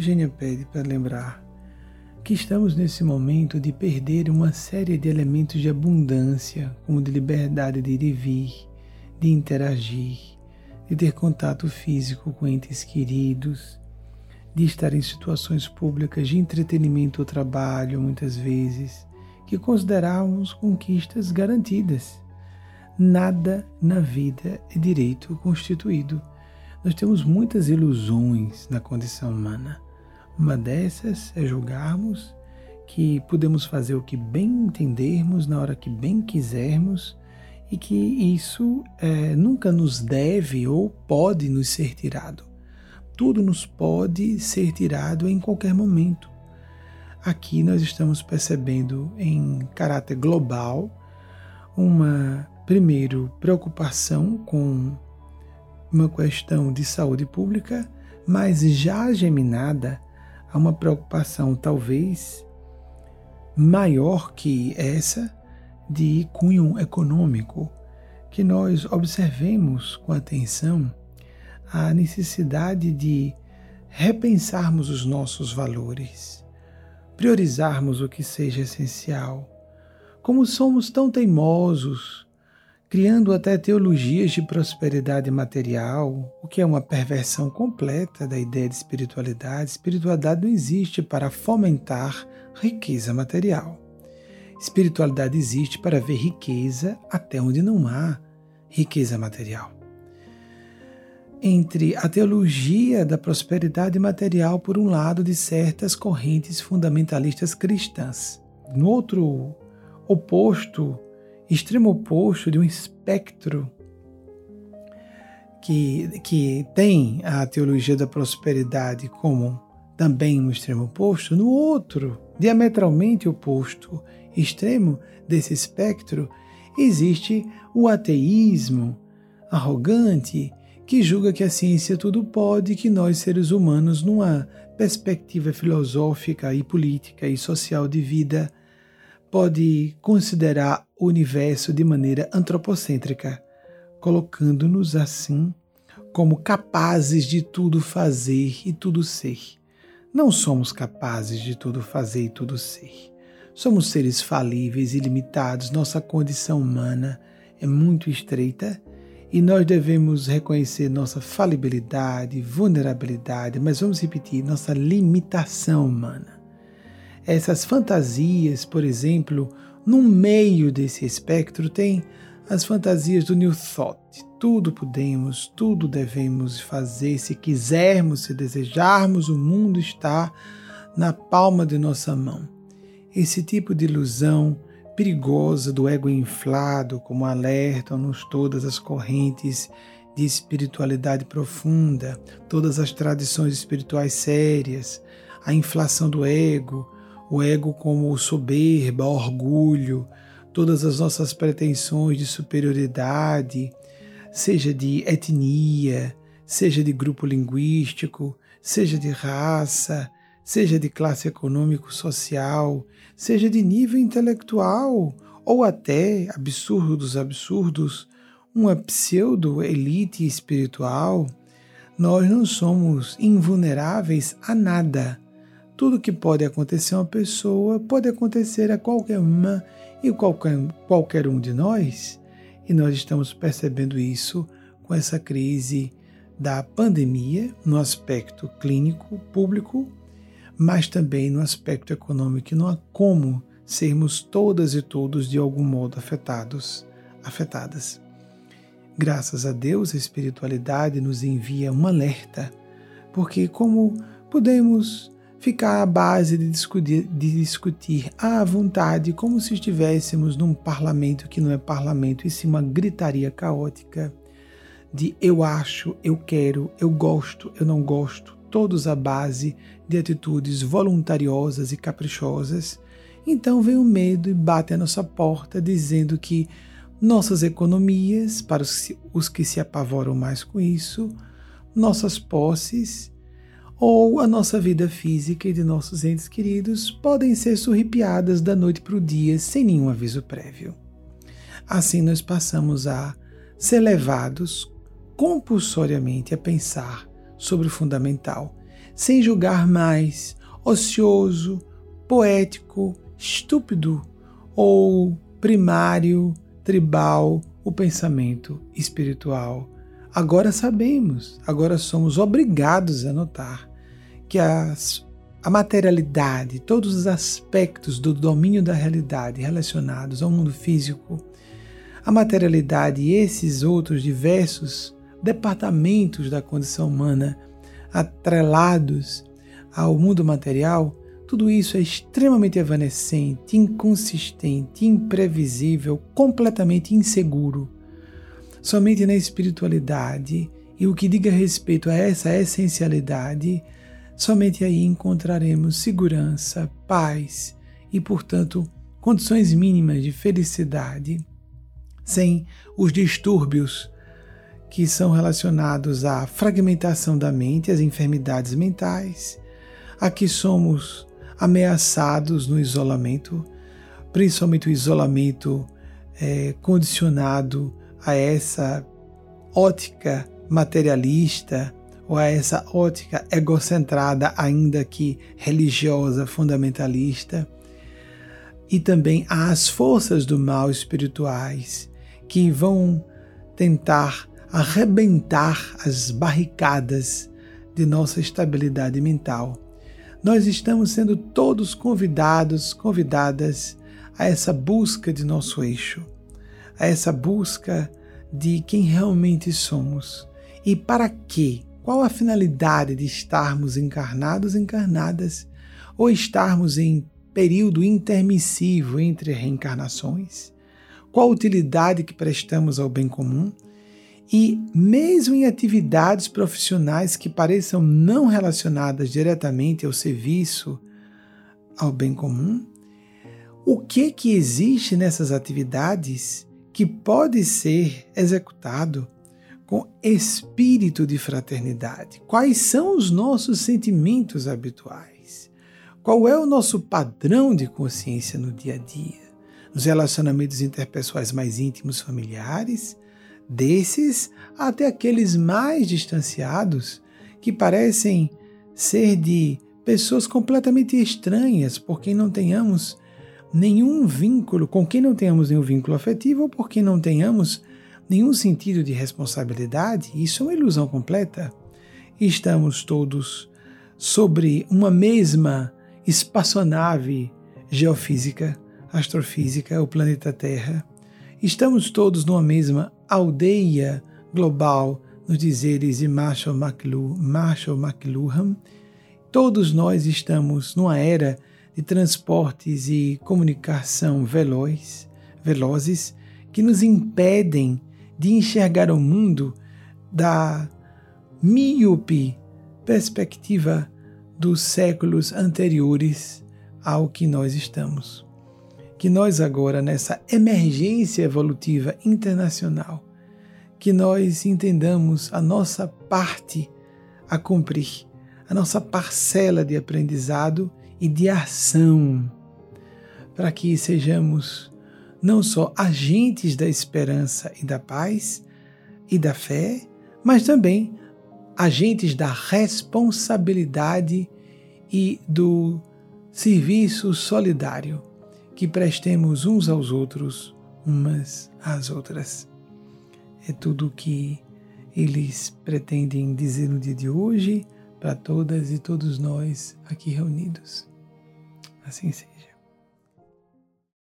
Eugênia pede para lembrar que estamos nesse momento de perder uma série de elementos de abundância, como de liberdade de ir e vir, de interagir, de ter contato físico com entes queridos, de estar em situações públicas de entretenimento ou trabalho, muitas vezes, que consideramos conquistas garantidas. Nada na vida é direito constituído. Nós temos muitas ilusões na condição humana uma dessas é julgarmos que podemos fazer o que bem entendermos na hora que bem quisermos e que isso é, nunca nos deve ou pode nos ser tirado. Tudo nos pode ser tirado em qualquer momento. Aqui nós estamos percebendo em caráter global uma, primeiro, preocupação com uma questão de saúde pública, mas já geminada há uma preocupação talvez maior que essa de cunho econômico, que nós observemos com atenção a necessidade de repensarmos os nossos valores, priorizarmos o que seja essencial. Como somos tão teimosos criando até teologias de prosperidade material, o que é uma perversão completa da ideia de espiritualidade. Espiritualidade não existe para fomentar riqueza material. Espiritualidade existe para ver riqueza até onde não há riqueza material. Entre a teologia da prosperidade material, por um lado, de certas correntes fundamentalistas cristãs, no outro oposto, extremo oposto de um espectro que, que tem a teologia da prosperidade como também um extremo oposto, no outro, diametralmente oposto extremo desse espectro, existe o ateísmo arrogante que julga que a ciência tudo pode, que nós seres humanos, numa perspectiva filosófica e política e social de vida, pode considerar o universo de maneira antropocêntrica, colocando-nos assim como capazes de tudo fazer e tudo ser. Não somos capazes de tudo fazer e tudo ser. Somos seres falíveis e limitados, nossa condição humana é muito estreita e nós devemos reconhecer nossa falibilidade, vulnerabilidade, mas vamos repetir, nossa limitação humana essas fantasias, por exemplo, no meio desse espectro tem as fantasias do New Thought. Tudo podemos, tudo devemos fazer se quisermos, se desejarmos, o mundo está na palma de nossa mão. Esse tipo de ilusão perigosa do ego inflado, como alertam-nos todas as correntes de espiritualidade profunda, todas as tradições espirituais sérias, a inflação do ego, o ego como soberba, orgulho, todas as nossas pretensões de superioridade, seja de etnia, seja de grupo linguístico, seja de raça, seja de classe econômico-social, seja de nível intelectual, ou até, absurdo dos absurdos, uma pseudo-elite espiritual, nós não somos invulneráveis a nada tudo que pode acontecer a uma pessoa pode acontecer a qualquer uma e qualquer, qualquer um de nós. E nós estamos percebendo isso com essa crise da pandemia no aspecto clínico, público, mas também no aspecto econômico. Não há como sermos todas e todos de algum modo afetados, afetadas. Graças a Deus, a espiritualidade nos envia um alerta, porque como podemos ficar à base de discutir, de discutir à vontade, como se estivéssemos num parlamento que não é parlamento, e sim uma gritaria caótica de eu acho, eu quero, eu gosto, eu não gosto, todos à base de atitudes voluntariosas e caprichosas. Então vem o medo e bate à nossa porta dizendo que nossas economias, para os que se apavoram mais com isso, nossas posses ou a nossa vida física e de nossos entes queridos podem ser surripiadas da noite para o dia sem nenhum aviso prévio. Assim, nós passamos a ser levados compulsoriamente a pensar sobre o fundamental, sem julgar mais, ocioso, poético, estúpido ou primário, tribal, o pensamento espiritual. Agora sabemos, agora somos obrigados a notar que as, a materialidade, todos os aspectos do domínio da realidade relacionados ao mundo físico, a materialidade e esses outros diversos departamentos da condição humana atrelados ao mundo material, tudo isso é extremamente evanescente, inconsistente, imprevisível, completamente inseguro. Somente na espiritualidade e o que diga respeito a essa essencialidade, somente aí encontraremos segurança, paz e, portanto, condições mínimas de felicidade, sem os distúrbios que são relacionados à fragmentação da mente, às enfermidades mentais. Aqui somos ameaçados no isolamento, principalmente o isolamento é, condicionado a essa ótica materialista ou a essa ótica egocentrada, ainda que religiosa, fundamentalista, e também às forças do mal espirituais que vão tentar arrebentar as barricadas de nossa estabilidade mental. Nós estamos sendo todos convidados, convidadas a essa busca de nosso eixo, a essa busca de quem realmente somos. E para quê? Qual a finalidade de estarmos encarnados, encarnadas ou estarmos em período intermissivo entre reencarnações? Qual a utilidade que prestamos ao bem comum? E, mesmo em atividades profissionais que pareçam não relacionadas diretamente ao serviço ao bem comum, o que que existe nessas atividades que pode ser executado com espírito de fraternidade? Quais são os nossos sentimentos habituais? Qual é o nosso padrão de consciência no dia a dia? Nos relacionamentos interpessoais mais íntimos familiares, desses até aqueles mais distanciados que parecem ser de pessoas completamente estranhas, por quem não tenhamos nenhum vínculo, com quem não tenhamos nenhum vínculo afetivo ou por quem não tenhamos nenhum sentido de responsabilidade, isso é uma ilusão completa. Estamos todos sobre uma mesma espaçonave geofísica, astrofísica, o planeta Terra. Estamos todos numa mesma aldeia global, nos dizeres de Marshall, McLuhan, Marshall McLuhan. Todos nós estamos numa era de transportes e comunicação veloz, velozes que nos impedem de enxergar o mundo da míope perspectiva dos séculos anteriores ao que nós estamos. Que nós agora, nessa emergência evolutiva internacional, que nós entendamos a nossa parte a cumprir, a nossa parcela de aprendizado e de ação, para que sejamos não só agentes da esperança e da paz e da fé, mas também agentes da responsabilidade e do serviço solidário que prestemos uns aos outros, umas às outras. É tudo o que eles pretendem dizer no dia de hoje para todas e todos nós aqui reunidos. Assim seja.